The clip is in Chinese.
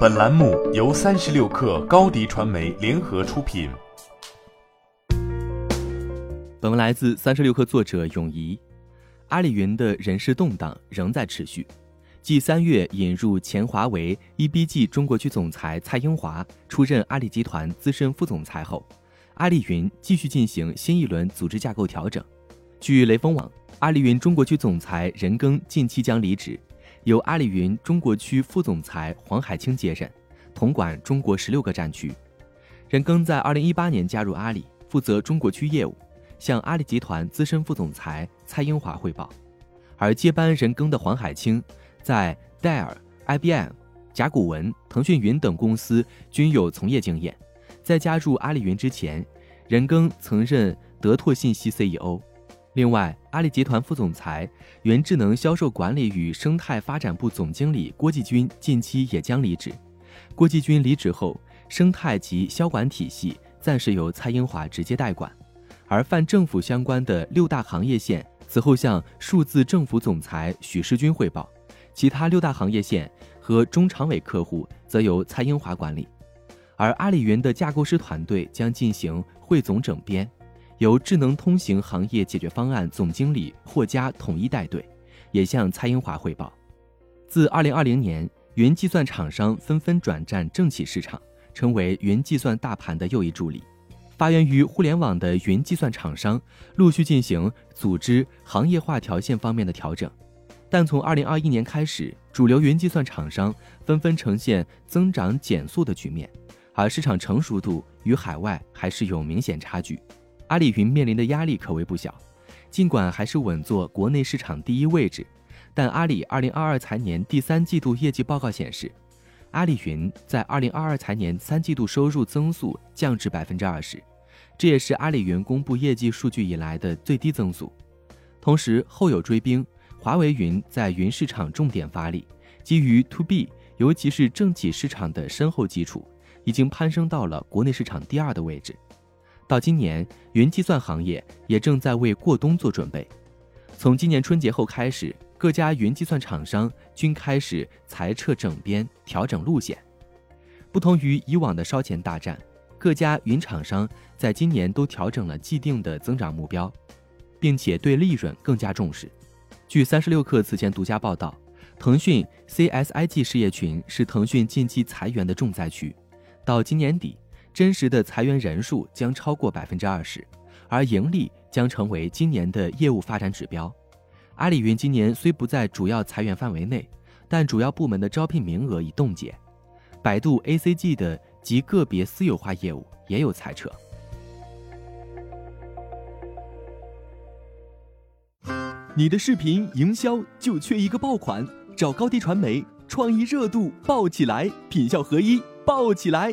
本栏目由三十六氪高低传媒联合出品。本文来自三十六氪作者永怡。阿里云的人事动荡仍在持续。继三月引入前华为 EBG 中国区总裁蔡英华出任阿里集团资深副总裁后，阿里云继续进行新一轮组织架构调整。据雷锋网，阿里云中国区总裁任庚近期将离职。由阿里云中国区副总裁黄海清接任，统管中国十六个战区。任庚在二零一八年加入阿里，负责中国区业务，向阿里集团资深副总裁蔡英华汇报。而接班任庚的黄海清，在戴尔、IBM、甲骨文、腾讯云等公司均有从业经验。在加入阿里云之前，任庚曾任德拓信息 CEO。另外，阿里集团副总裁、原智能销售管理与生态发展部总经理郭继军近期也将离职。郭继军离职后，生态及销管体系暂时由蔡英华直接代管，而泛政府相关的六大行业线此后向数字政府总裁许世军汇报，其他六大行业线和中常委客户则由蔡英华管理。而阿里云的架构师团队将进行汇总整编。由智能通行行业解决方案总经理霍佳统一带队，也向蔡英华汇报。自2020年，云计算厂商纷纷转战政企市场，成为云计算大盘的又一助力。发源于互联网的云计算厂商陆续进行组织行业化条线方面的调整，但从2021年开始，主流云计算厂商纷纷呈现增长减速的局面，而市场成熟度与海外还是有明显差距。阿里云面临的压力可谓不小，尽管还是稳坐国内市场第一位置，但阿里二零二二财年第三季度业绩报告显示，阿里云在二零二二财年三季度收入增速降至百分之二十，这也是阿里云公布业绩数据以来的最低增速。同时，后有追兵，华为云在云市场重点发力，基于 To B，尤其是政企市场的深厚基础，已经攀升到了国内市场第二的位置。到今年，云计算行业也正在为过冬做准备。从今年春节后开始，各家云计算厂商均开始裁撤整编、调整路线。不同于以往的烧钱大战，各家云厂商在今年都调整了既定的增长目标，并且对利润更加重视。据三十六氪此前独家报道，腾讯 CSIG 事业群是腾讯近期裁员的重灾区，到今年底。真实的裁员人数将超过百分之二十，而盈利将成为今年的业务发展指标。阿里云今年虽不在主要裁员范围内，但主要部门的招聘名额已冻结。百度 ACG 的及个别私有化业务也有裁撤。你的视频营销就缺一个爆款，找高低传媒，创意热度爆起来，品效合一爆起来。